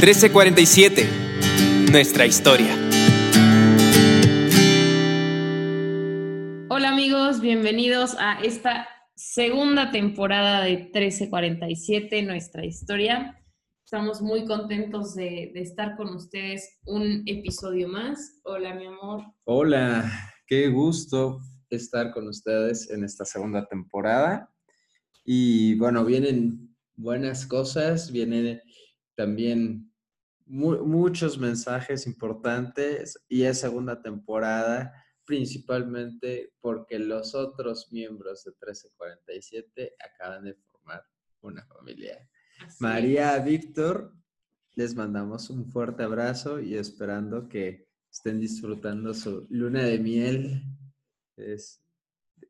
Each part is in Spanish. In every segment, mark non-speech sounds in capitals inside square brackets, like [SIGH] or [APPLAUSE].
1347. Nuestra historia. Hola amigos, bienvenidos a esta segunda temporada de 1347, Nuestra historia. Estamos muy contentos de, de estar con ustedes un episodio más. Hola mi amor. Hola, qué gusto estar con ustedes en esta segunda temporada. Y bueno, vienen buenas cosas, vienen también muchos mensajes importantes y es segunda temporada, principalmente porque los otros miembros de 1347 acaban de formar una familia. María, Víctor, les mandamos un fuerte abrazo y esperando que estén disfrutando su luna de miel.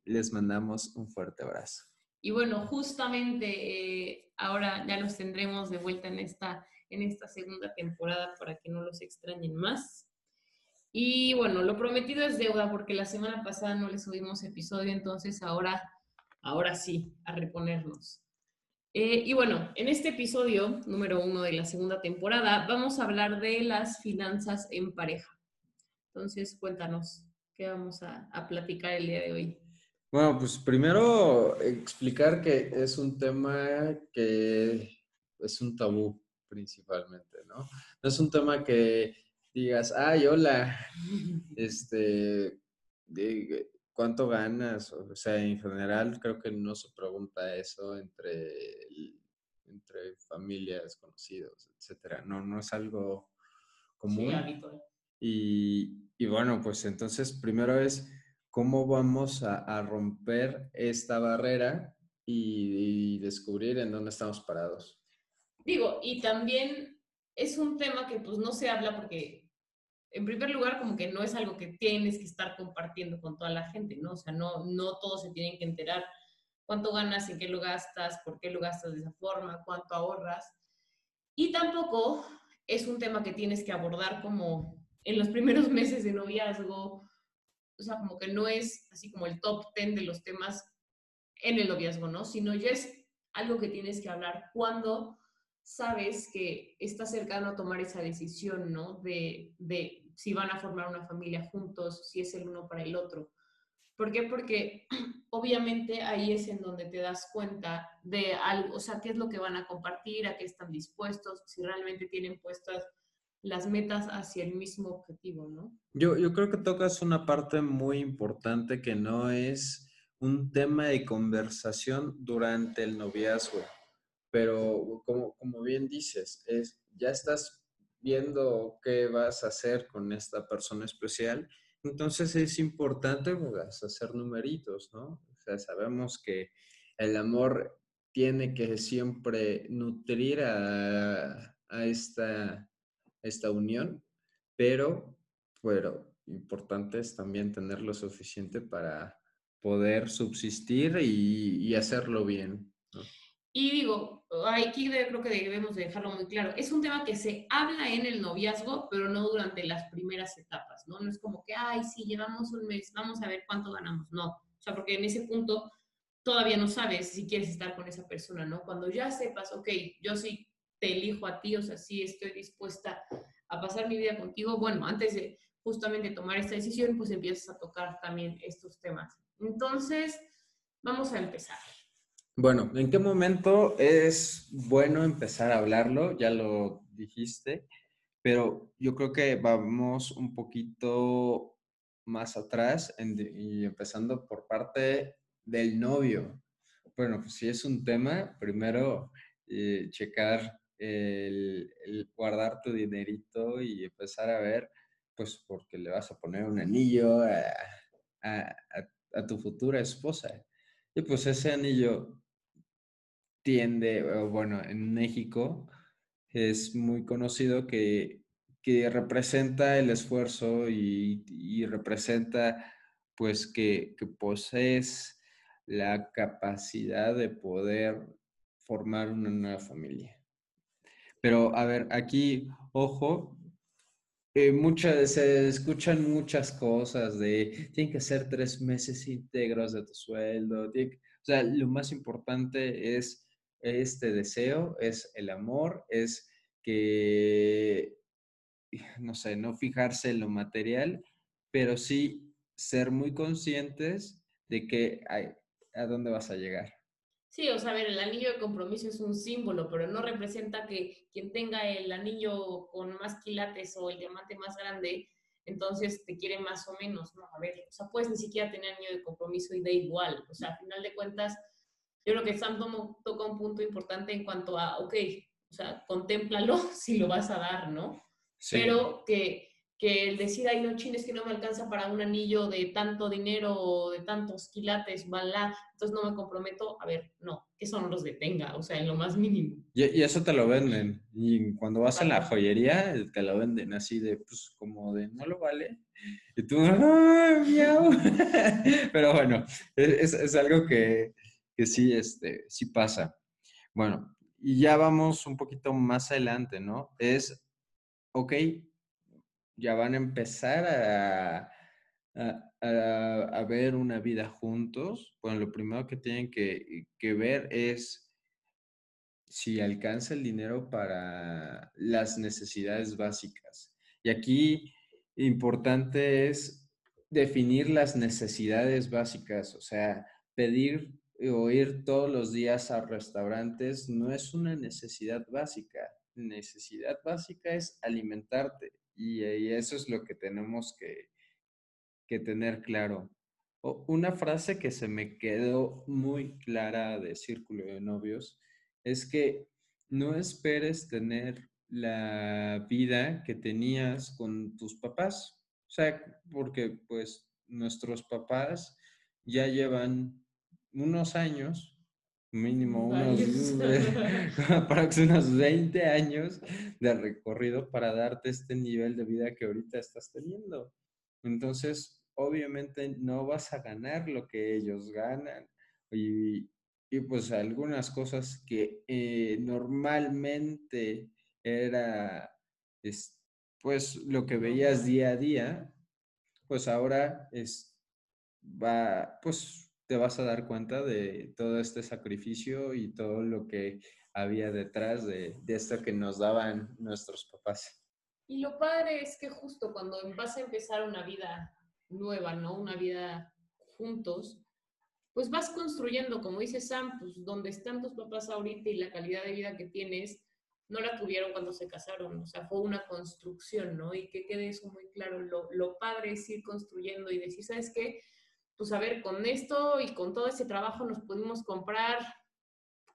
les mandamos un fuerte abrazo. Y bueno, justamente eh, ahora ya los tendremos de vuelta en esta en esta segunda temporada para que no los extrañen más. Y bueno, lo prometido es deuda porque la semana pasada no les subimos episodio, entonces ahora, ahora sí, a reponernos. Eh, y bueno, en este episodio número uno de la segunda temporada vamos a hablar de las finanzas en pareja. Entonces, cuéntanos, ¿qué vamos a, a platicar el día de hoy? Bueno, pues primero explicar que es un tema que es un tabú principalmente, ¿no? No es un tema que digas, ay, hola, este, ¿cuánto ganas? O sea, en general creo que no se pregunta eso entre, entre familias, conocidos, etcétera. No, no es algo común. y, y, bueno, pues entonces primero es cómo vamos a, romper esta barrera y descubrir en dónde estamos parados. Digo, y también es un tema que pues no se habla porque, en primer lugar, como que no es algo que tienes que estar compartiendo con toda la gente, ¿no? O sea, no, no todos se tienen que enterar cuánto ganas, en qué lo gastas, por qué lo gastas de esa forma, cuánto ahorras. Y tampoco es un tema que tienes que abordar como en los primeros [LAUGHS] meses de noviazgo, o sea, como que no es así como el top ten de los temas en el noviazgo, ¿no? Sino ya es algo que tienes que hablar cuando sabes que está cercano a tomar esa decisión, ¿no? De, de si van a formar una familia juntos, si es el uno para el otro. ¿Por qué? Porque [CLEARS THROAT] obviamente ahí es en donde te das cuenta de algo, o sea, qué es lo que van a compartir, a qué están dispuestos, si realmente tienen puestas las metas hacia el mismo objetivo, ¿no? Yo, yo creo que tocas una parte muy importante que no es un tema de conversación durante el noviazgo pero como, como bien dices, es, ya estás viendo qué vas a hacer con esta persona especial, entonces es importante pues, hacer numeritos, ¿no? O sea, sabemos que el amor tiene que siempre nutrir a, a esta, esta unión, pero, pero importante es también tener lo suficiente para poder subsistir y, y hacerlo bien. ¿no? Y digo, aquí creo que debemos dejarlo muy claro, es un tema que se habla en el noviazgo, pero no durante las primeras etapas, ¿no? No es como que, ay, sí, llevamos un mes, vamos a ver cuánto ganamos, no. O sea, porque en ese punto todavía no sabes si quieres estar con esa persona, ¿no? Cuando ya sepas, ok, yo sí te elijo a ti, o sea, sí estoy dispuesta a pasar mi vida contigo, bueno, antes de justamente tomar esta decisión, pues empiezas a tocar también estos temas. Entonces, vamos a empezar. Bueno, ¿en qué momento es bueno empezar a hablarlo? Ya lo dijiste, pero yo creo que vamos un poquito más atrás y empezando por parte del novio. Bueno, pues si es un tema, primero eh, checar el, guardar tu dinerito y empezar a ver, pues porque le vas a poner un anillo a tu futura esposa. Y pues ese anillo tiende, bueno, en México es muy conocido que, que representa el esfuerzo y, representa pues que, que, posees la capacidad de poder formar una nueva familia. Pero a ver, aquí, ojo, eh, muchas, se escuchan muchas cosas de, tienen que ser tres meses íntegros de tu sueldo, o sea, lo más importante es este deseo, es el amor, es que, [LAUGHS] no sé, no fijarse en lo material, pero sí ser muy conscientes de que hay, a dónde vas a llegar. Sí, o sea, ver, el anillo de compromiso es un símbolo, pero no representa que quien tenga el anillo con más quilates o el diamante más grande, entonces te quiere más o menos, ¿no? A ver, o sea, puedes ni siquiera tener anillo de compromiso y da igual. O sea, al final de cuentas, yo creo que Sam toca un punto importante en cuanto a, ok, o sea, contémplalo [LAUGHS] si lo vas a dar, ¿no? Pero que que el decir, ay, no, chines que no me alcanza para un anillo de tanto dinero o de tantos quilates, bla, entonces no me comprometo, a ver, no, que eso no los detenga, o sea, en lo más mínimo. Y, eso te lo venden, y cuando vas a la joyería, te lo venden así de, pues, como de, no lo vale, y tú, ¡ah, miau! [LAUGHS] Pero bueno, es, es algo que, que sí, este, sí pasa. Bueno, y ya vamos un poquito más adelante, ¿no? Es, ok, ya van a empezar a, a, ver una vida juntos, bueno, lo primero que tienen que, que ver es si alcanza el dinero para las necesidades básicas. Y aquí importante es definir las necesidades básicas, o sea, pedir o ir todos los días a restaurantes no es una necesidad básica. Necesidad básica es alimentarte. Y, eso es lo que tenemos que, tener claro. una frase que se me quedó muy clara de Círculo de Novios es que no esperes tener la vida que tenías con tus papás. O sea, porque pues nuestros papás ya llevan unos años mínimo unos, unos 20 [LAUGHS] años de recorrido para darte este nivel de vida que ahorita estás teniendo. Entonces, obviamente no vas a ganar lo que ellos ganan. Y, y pues algunas cosas que eh, normalmente era pues lo que veías día a día, pues ahora es, va, pues te vas a dar cuenta de todo este sacrificio y todo lo que había detrás de, esto que nos daban nuestros papás. Y lo padre es que justo cuando vas a empezar una vida nueva, ¿no? Una vida juntos, pues vas construyendo, como dice Sam, pues donde están tus papás ahorita y la calidad de vida que tienes, no la tuvieron cuando se casaron, o sea, fue una construcción, ¿no? Y que quede eso muy claro, lo, lo padre es ir construyendo y decir, ¿sabes qué? Pues a ver, con esto y con todo ese trabajo nos pudimos comprar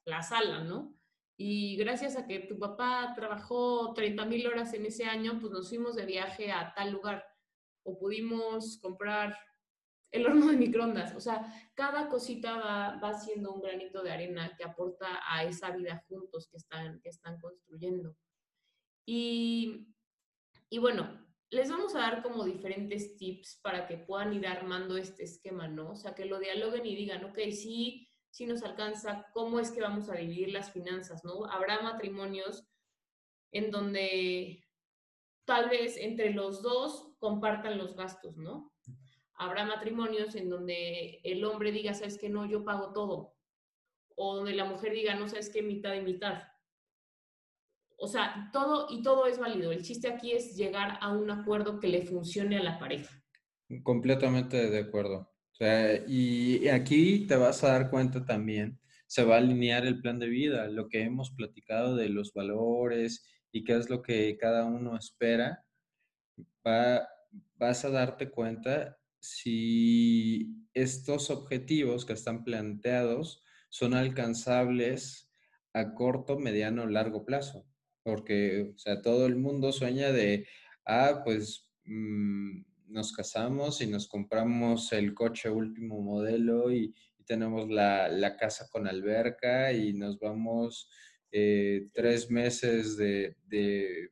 la sala, ¿no? Y gracias a que tu papá trabajó 30 mil horas en ese año, pues nos fuimos de viaje a tal lugar o pudimos comprar el [LAUGHS] horno de microondas. O sea, cada cosita va, va siendo un granito de arena que aporta a esa vida juntos que están, que están construyendo. Y, y bueno, les vamos a dar como diferentes tips para que puedan ir armando este esquema, ¿no? O sea, que lo dialoguen y digan, ok, sí, sí nos alcanza, ¿cómo es que vamos a dividir las finanzas, ¿no? Habrá matrimonios en donde tal vez entre los dos compartan los gastos, ¿no? Habrá matrimonios en donde el hombre diga, sabes que no, yo pago todo. O donde la mujer diga, no sabes qué, mitad y mitad. O sea, todo y todo es válido. El chiste aquí es llegar a un acuerdo que le funcione a la pareja. Completamente de acuerdo. O sea, y aquí te vas a dar cuenta también, se va a alinear el plan de vida, lo que hemos platicado de los valores y qué es lo que cada uno espera. Va, vas a darte cuenta si estos objetivos que están planteados son alcanzables a corto, mediano o largo plazo porque, o sea, todo el mundo sueña de, ah, pues mm, nos casamos y nos compramos el coche último modelo y, tenemos la, casa con alberca y nos vamos eh, tres meses de,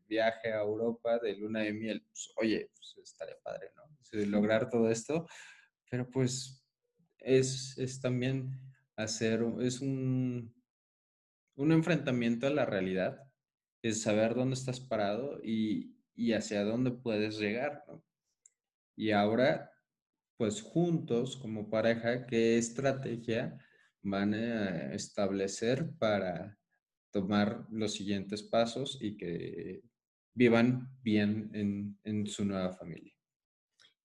viaje a Europa de luna de miel. Pues, oye, pues estaría padre, ¿no? lograr todo esto, pero pues es, es también hacer, es un, un enfrentamiento a la realidad es saber dónde estás parado y, hacia dónde puedes llegar, ¿no? Y ahora, pues juntos como pareja, ¿qué estrategia van a establecer para, tomar los siguientes pasos y que vivan bien en, en su nueva familia.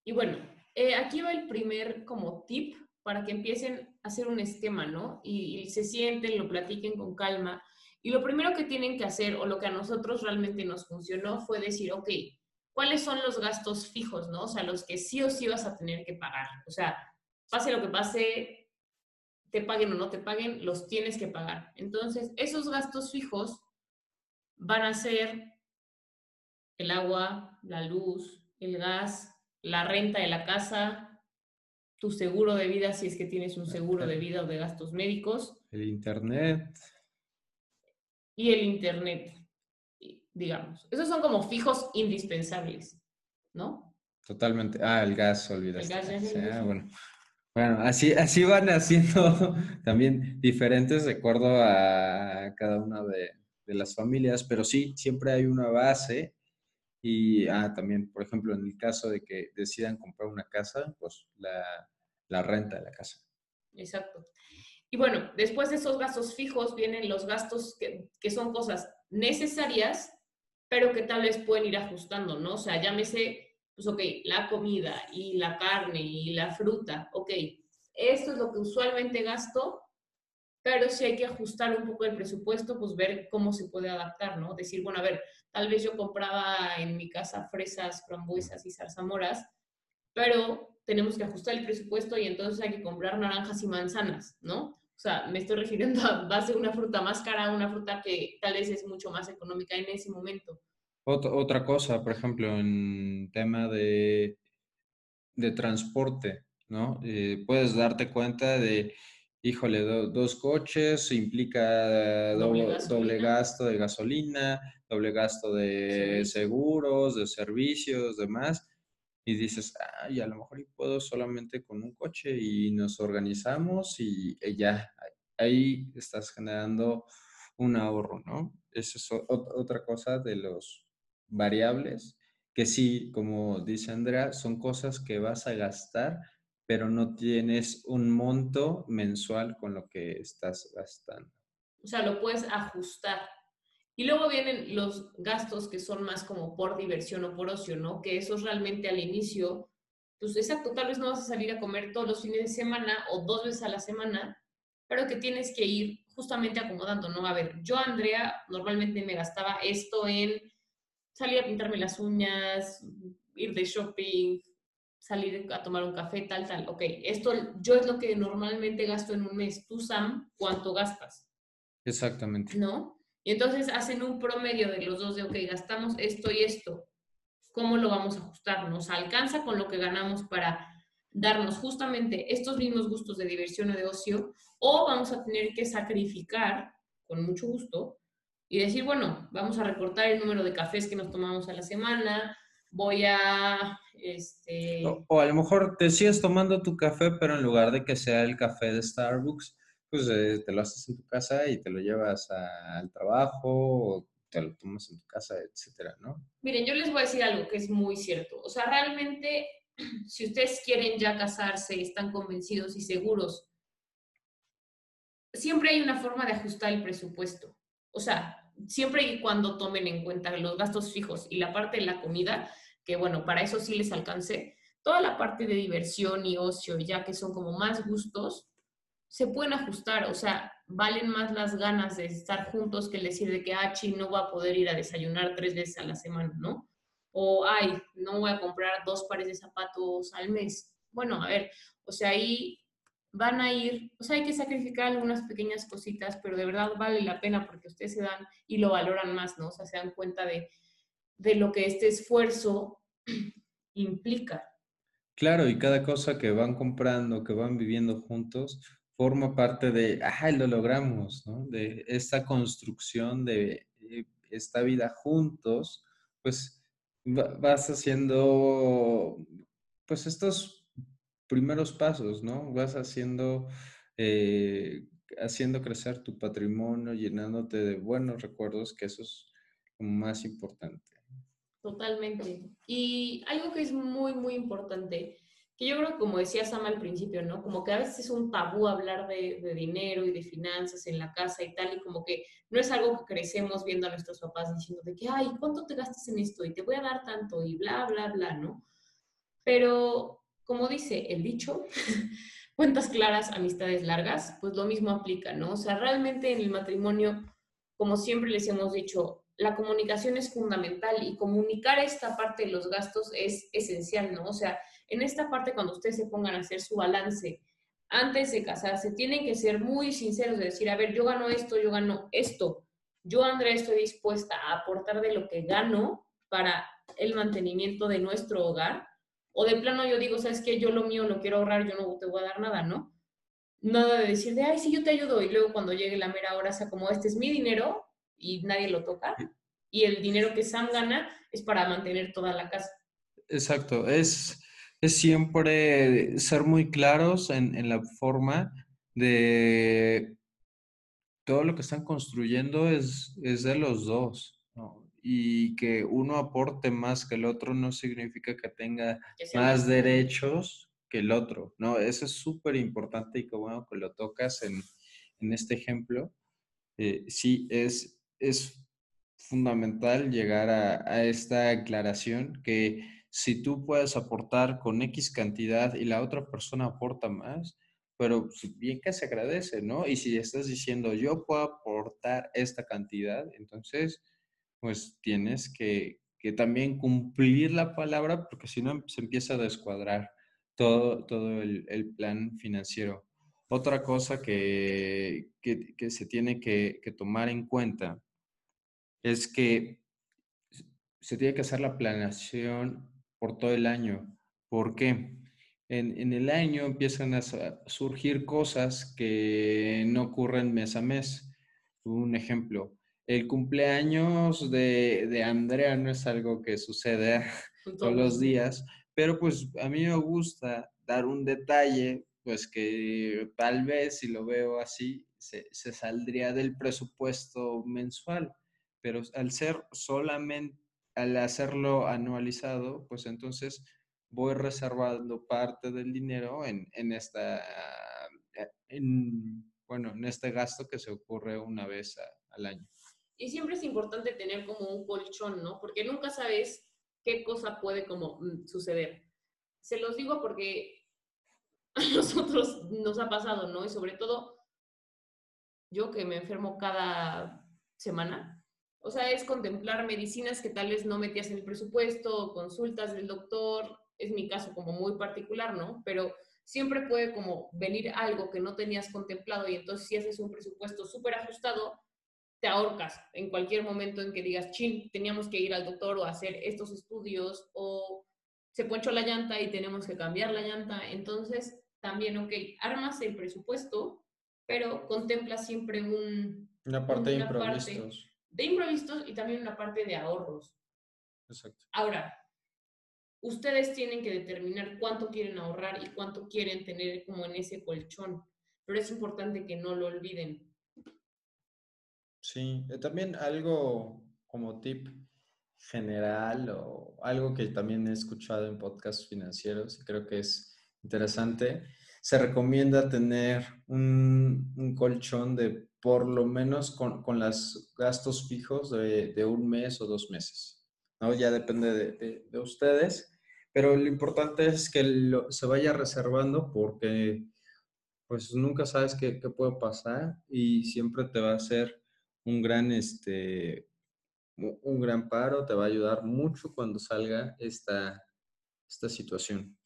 Y bueno, eh, aquí va el primer como tip para que empiecen a hacer un esquema, ¿no? Y, y, se sienten, lo platiquen con calma. Y lo primero que tienen que hacer, o lo que a nosotros realmente nos funcionó, fue decir, ok, ¿cuáles son los gastos fijos, ¿no? O sea, los que sí o sí vas a tener que pagar. O sea, pase lo que pase, te paguen o no te paguen, los tienes que pagar. Entonces, esos gastos fijos van a ser el agua, la luz, el gas, la renta de la casa, tu seguro de vida si es que tienes un seguro de vida o de gastos médicos. El internet. Y el internet, digamos. Esos son como fijos indispensables, ¿no? Totalmente. Ah, el gas, olvidaste. El gas, ya ah, bueno. Bueno, así, así van haciendo [LAUGHS] también diferentes de acuerdo a cada una de, de las familias, pero sí, siempre hay una base y ah, también, por ejemplo, en el caso de que decidan comprar una casa, pues la, la renta de la casa. Exacto. Y bueno, después de esos gastos fijos vienen los gastos que, que, son cosas necesarias, pero que tal vez pueden ir ajustando, ¿no? O sea, llámese, pues ok, la comida y la carne y la fruta, ok, esto es lo que usualmente gasto, pero si hay que ajustar un poco el presupuesto, pues ver cómo se puede adaptar, ¿no? Decir, bueno, a ver, tal vez yo compraba en mi casa fresas, frambuesas y zarzamoras, pero tenemos que ajustar el presupuesto y entonces hay que comprar naranjas y manzanas, ¿no? O sea, me estoy refiriendo a base de una fruta más cara, una fruta que tal vez es mucho más económica en ese momento. Otra cosa, por ejemplo, en tema de, de transporte, ¿no? Eh, puedes darte cuenta de híjole, dos coches implica doble, gasto de gasolina, doble gasto de seguros, de servicios, demás. Y dices, ay, a lo mejor puedo solamente con un coche y nos organizamos y, ya, ahí estás generando un ahorro, ¿no? Esa es otra cosa de los variables que sí, como dice Andrea, son cosas que vas a gastar pero no tienes un monto mensual con lo que estás gastando. O sea, lo puedes ajustar. Y luego vienen los gastos que son más como por diversión o por ocio, ¿no? Que eso es realmente al inicio, pues exacto, tal vez no vas a salir a comer todos los fines de semana o dos veces a la semana, pero que tienes que ir justamente acomodando, ¿no? A ver, yo, Andrea, normalmente me gastaba esto en salir a pintarme las uñas, ir de shopping, salir a tomar un café, tal, tal. Ok, esto yo es lo que normalmente gasto en un mes. Tú, Sam, ¿cuánto gastas? Exactamente. ¿No? Y entonces hacen un promedio de los dos de, ok, gastamos esto y esto. ¿Cómo lo vamos a ajustar? ¿Nos alcanza con lo que ganamos para darnos justamente estos mismos gustos de diversión o de ocio? ¿O vamos a tener que sacrificar, con mucho gusto, y decir, bueno, vamos a recortar el número de cafés que nos tomamos a la semana, voy a... Este... O, a lo mejor te sigues tomando tu café, pero en lugar de que sea el café de Starbucks, pues eh, te lo haces en tu casa y te lo llevas al trabajo o te lo tomas en tu casa, etcétera, ¿no? Miren, yo les voy a decir algo que es muy cierto. O sea, realmente, [CLEARS THROAT] si ustedes quieren ya casarse, están convencidos y seguros, siempre hay una forma de ajustar el presupuesto. O sea, siempre y cuando tomen en cuenta los gastos fijos y la parte de la comida, que bueno, para eso sí les alcancé, toda la parte de diversión y ocio, ya que son como más gustos, se pueden ajustar, o sea, valen más las ganas de estar juntos que el decir de que, ah, no va a poder ir a desayunar tres veces a la semana, ¿no? O, ay, no voy a comprar dos pares de zapatos al mes. Bueno, a ver, o sea, ahí van a ir, o sea, hay que sacrificar algunas pequeñas cositas, pero de verdad vale la pena porque ustedes se dan y lo valoran más, ¿no? O sea, se dan cuenta de, de lo que este esfuerzo [CLEARS THROAT] implica. Claro, y cada cosa que van comprando, que van viviendo juntos, forma parte de, ah, lo logramos, ¿no? De esta construcción de eh, esta vida juntos, pues vas haciendo, pues estos primeros pasos, ¿no? Vas haciendo, eh, haciendo crecer tu patrimonio, llenándote de buenos recuerdos, que eso es lo más importante. Totalmente. Y algo que es muy, muy importante, que yo creo que como decía Sam al principio, ¿no? Como que a veces es un tabú hablar de, de, dinero y de finanzas en la casa y tal, y como que no es algo que crecemos viendo a nuestros papás diciendo de que, ay, ¿cuánto te gastas en esto? Y te voy a dar tanto y bla, bla, bla, ¿no? Pero, como dice el dicho, [LAUGHS] cuentas claras, amistades largas, pues lo mismo aplica, ¿no? O sea, realmente en el matrimonio, como siempre les hemos dicho, la comunicación es fundamental y comunicar esta parte de los gastos es esencial, ¿no? O sea, en esta parte cuando ustedes se pongan a hacer su balance antes de casarse, tienen que ser muy sinceros de decir, a ver, yo gano esto, yo gano esto. Yo, Andrea, estoy dispuesta a aportar de lo que gano para el mantenimiento de nuestro hogar. O de plano yo digo, ¿sabes qué? Yo lo mío lo quiero ahorrar, yo no te voy a dar nada, ¿no? Nada de decir de, ay, sí, yo te ayudo. Y luego cuando llegue la mera hora, sea como, este es mi dinero, y nadie lo toca. Y el dinero que Sam gana es para mantener toda la casa. Exacto, es, es siempre ser muy claros en, en, la forma de todo lo que están construyendo es, es de los dos. ¿no? Y que uno aporte más que el otro no significa que tenga que más derechos que el otro. No, eso es súper importante y que bueno que lo tocas en, en este ejemplo. Eh, sí, es, es fundamental llegar a, a, esta aclaración que si tú puedes aportar con X cantidad y la otra persona aporta más, pero bien que se agradece, ¿no? Y si estás diciendo yo puedo aportar esta cantidad, entonces pues tienes que, que también cumplir la palabra porque si no se empieza a descuadrar todo, todo el, el plan financiero. Otra cosa que, que, que se tiene que, que tomar en cuenta es que se tiene que hacer la planeación por todo el año. ¿Por qué? En, en, el año empiezan a surgir cosas que no ocurren mes a mes. Un ejemplo, el cumpleaños de, de Andrea no es algo que sucede [LAUGHS] todos los días, pero pues a mí me gusta dar un detalle, pues que tal vez si lo veo así, se, se saldría del presupuesto mensual pero al ser solamente, al hacerlo anualizado, pues entonces voy reservando parte del dinero en, en esta, eh, en, bueno, en este gasto que se ocurre una vez al año. Y siempre es importante tener como un colchón, ¿no? Porque nunca sabes qué cosa puede como mm, suceder. Se los digo porque [LAUGHS] a nosotros nos ha pasado, ¿no? Y sobre todo yo que me enfermo cada semana, o sea, es contemplar medicinas que tal vez no metías en el presupuesto, consultas del doctor, es mi caso como muy particular, ¿no? Pero siempre puede como venir algo que no tenías contemplado y entonces si haces un presupuesto súper ajustado, te ahorcas en cualquier momento en que digas, chin, teníamos que ir al doctor o hacer estos estudios o se ponchó la llanta y tenemos que cambiar la llanta. Entonces, también, ok, armas el presupuesto, pero contempla siempre un... Una parte una de imprevistos. Parte de imprevistos y también una parte de ahorros. Exacto. Ahora, ustedes tienen que determinar cuánto quieren ahorrar y cuánto quieren tener como en ese colchón, pero es importante que no lo olviden. Sí, eh, también algo como tip general o algo que también he escuchado en podcasts financieros y creo que es interesante, se recomienda tener un, un colchón de por lo menos con, con los gastos fijos de, de, un mes o dos meses. ¿no? Ya depende de, de, de ustedes, pero lo importante es que se vaya reservando porque pues nunca sabes qué, qué, puede pasar y siempre te va a hacer un gran, este, un gran paro, te va a ayudar mucho cuando salga esta, esta situación.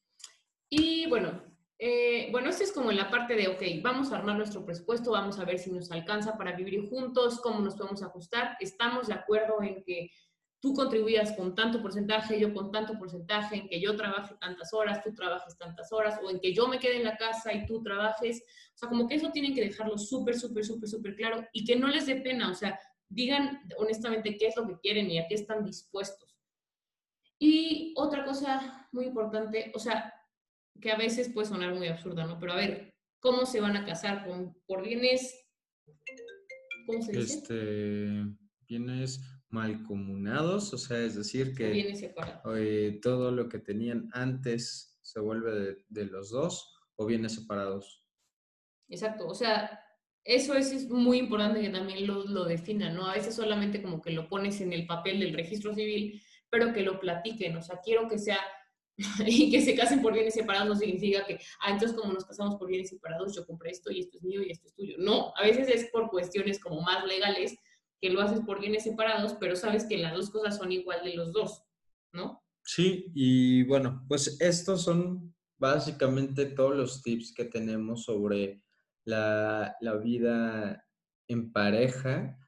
Y bueno, eh, bueno, esto es como la parte de, ok, vamos a armar nuestro presupuesto, vamos a ver si nos alcanza para vivir juntos, cómo nos podemos ajustar. Estamos de acuerdo en que tú contribuyas con tanto porcentaje, yo con tanto porcentaje, en que yo trabaje tantas horas, tú trabajes tantas horas, o en que yo me quede en la casa y tú trabajes. O sea, como que eso tienen que dejarlo súper, súper, súper, súper claro y que no les dé pena. O sea, digan honestamente qué es lo que quieren y a qué están dispuestos. Y otra cosa muy importante, o sea, que a veces puede sonar muy absurda, ¿no? Pero a ver, ¿cómo se van a casar? ¿Con, ¿Por bienes? ¿Cómo se dice? Este, bienes malcomunados, o sea, es decir, que bienes separados. Eh, todo lo que tenían antes ¿Se vuelve de, de los dos o viene separados? Exacto, o sea, eso es, es muy importante que también lo, lo definan, ¿no? A veces solamente como que lo pones en el papel del registro civil, pero que lo platiquen, o sea, quiero que sea, [LAUGHS] y que se casen por bienes separados no significa que, ah, entonces como nos casamos por bienes separados, yo compré esto y esto es mío y esto es tuyo. No, a veces es por cuestiones como más legales que lo haces por bienes separados, pero sabes que las dos cosas son igual de los dos, ¿no? Sí, y bueno, pues estos son básicamente todos los tips que tenemos sobre la, la vida en pareja.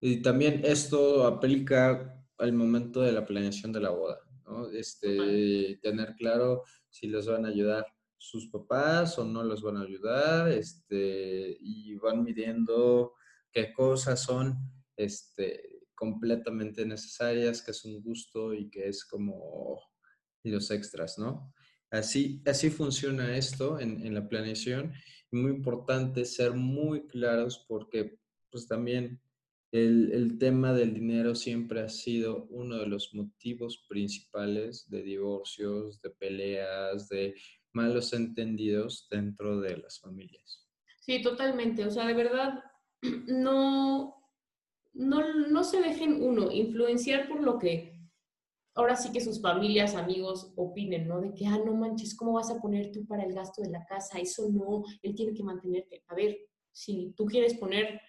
Y también esto aplica al momento de la planeación de la boda, ¿no? Este, tener claro si les van a ayudar sus papás o no los van a ayudar, este, y van midiendo qué cosas son este, completamente necesarias, que es un gusto y que es como los extras, ¿no? Así, así funciona esto en, en la planeación. Muy importante ser muy claros porque pues también el, el, tema del dinero siempre ha sido uno de los motivos principales de divorcios, de peleas, de malos entendidos dentro de las familias. Sí, totalmente. O sea, de verdad, [CLEARS THROAT] no, no, no se dejen uno influenciar por lo que ahora sí que sus familias, amigos opinen, ¿no? De que, ah, no manches, ¿cómo vas a poner tú para el gasto de la casa? Eso no, él tiene que mantenerte. A ver, si tú quieres poner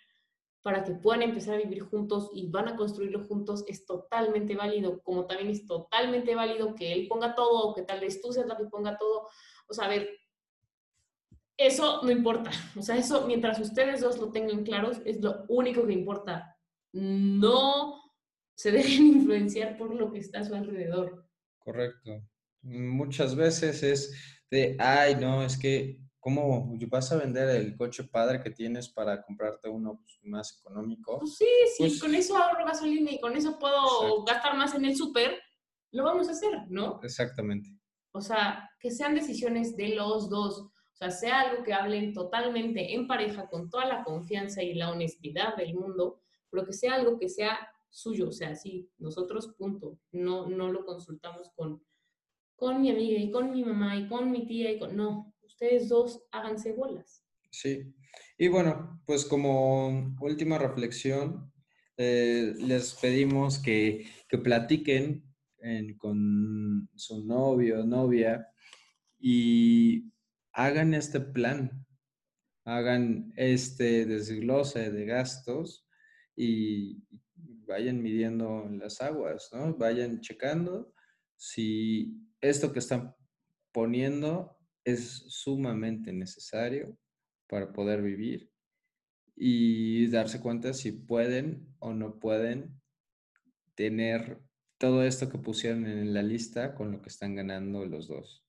para que puedan empezar a vivir juntos y van a construirlo juntos, es totalmente válido, como también es totalmente válido que él ponga todo o que tal vez tú seas la que ponga todo. O sea, a ver, eso no importa. O sea, eso mientras ustedes dos lo tengan claros, es lo único que importa no se dejen [LAUGHS] influenciar por lo que está a su alrededor. Correcto. Muchas veces es de, ay, no, es que, ¿cómo vas a vender el coche padre que tienes para comprarte uno pues, más económico? Pues sí, sí, pues, con eso ahorro gasolina y con eso puedo exacto. gastar más en el súper, lo vamos a hacer, ¿no? Exactamente. O sea, que sean decisiones de los dos. O sea, sea algo que hablen totalmente en pareja, con toda la confianza y la honestidad del mundo, pero que sea algo que sea suyo, o sea, sí, nosotros, punto. No, no lo consultamos con, con mi amiga y con mi mamá y con mi tía y con... No, ustedes dos háganse bolas. Sí. Y bueno, pues como última reflexión, eh, les pedimos que, que platiquen en, con su novio, novia, y hagan este plan, hagan este desglose de gastos y vayan midiendo las aguas, ¿no? Vayan checando si esto que están poniendo es sumamente necesario para poder vivir y darse cuenta si pueden o no pueden tener todo esto que pusieron en la lista con lo que están ganando los dos.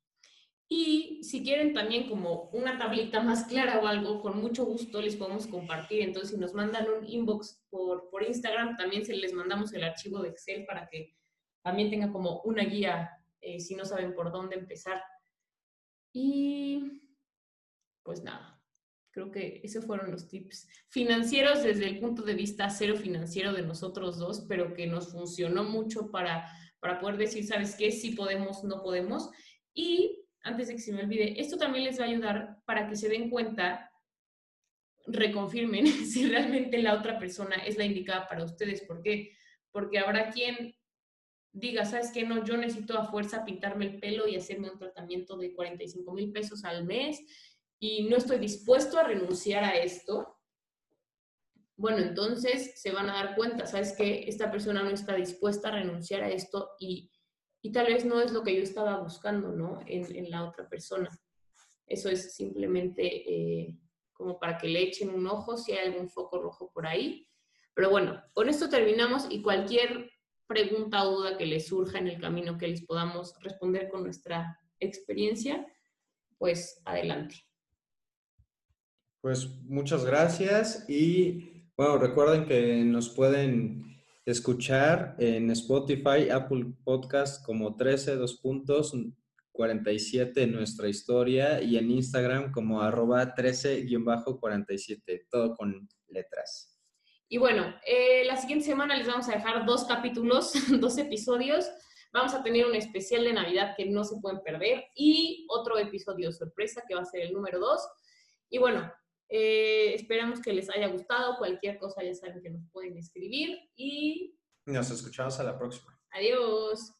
Y si quieren también como una tablita más clara o algo, con mucho gusto les podemos compartir. Entonces, si nos mandan un inbox por, por Instagram, también se les mandamos el archivo de Excel para que también tenga como una guía eh, si no saben por dónde empezar. Y pues nada, creo que esos fueron los tips financieros desde el punto de vista cero financiero de nosotros dos, pero que nos funcionó mucho para, para poder decir, ¿sabes qué? Si podemos, no podemos. Y antes de que se me olvide, esto también les va a ayudar para que se den cuenta, reconfirmen [LAUGHS] si realmente la otra persona es la indicada para ustedes. ¿Por qué? Porque habrá quien diga, ¿sabes qué? No, yo necesito a fuerza pintarme el pelo y hacerme un tratamiento de 45 mil pesos al mes y no estoy dispuesto a renunciar a esto. Bueno, entonces se van a dar cuenta, ¿sabes qué? Esta persona no está dispuesta a renunciar a esto y y tal vez no es lo que yo estaba buscando, ¿no? En, en la otra persona. Eso es simplemente eh, como para que le echen un ojo si hay algún foco rojo por ahí. Pero bueno, con esto terminamos y cualquier pregunta o duda que les surja en el camino que les podamos responder con nuestra experiencia, pues adelante. Pues muchas gracias y bueno, recuerden que nos pueden escuchar en Spotify, Apple Podcast como 13, dos puntos, 47 nuestra historia y en Instagram como arroba 13-47, todo con letras. Y bueno, eh, la siguiente semana les vamos a dejar dos capítulos, [LAUGHS] dos episodios. Vamos a tener un especial de Navidad que no se pueden perder y otro episodio sorpresa que va a ser el número 2. Y bueno, eh, esperamos que les haya gustado. Cualquier cosa ya saben que nos pueden escribir y Nos escuchamos a la próxima. adiós.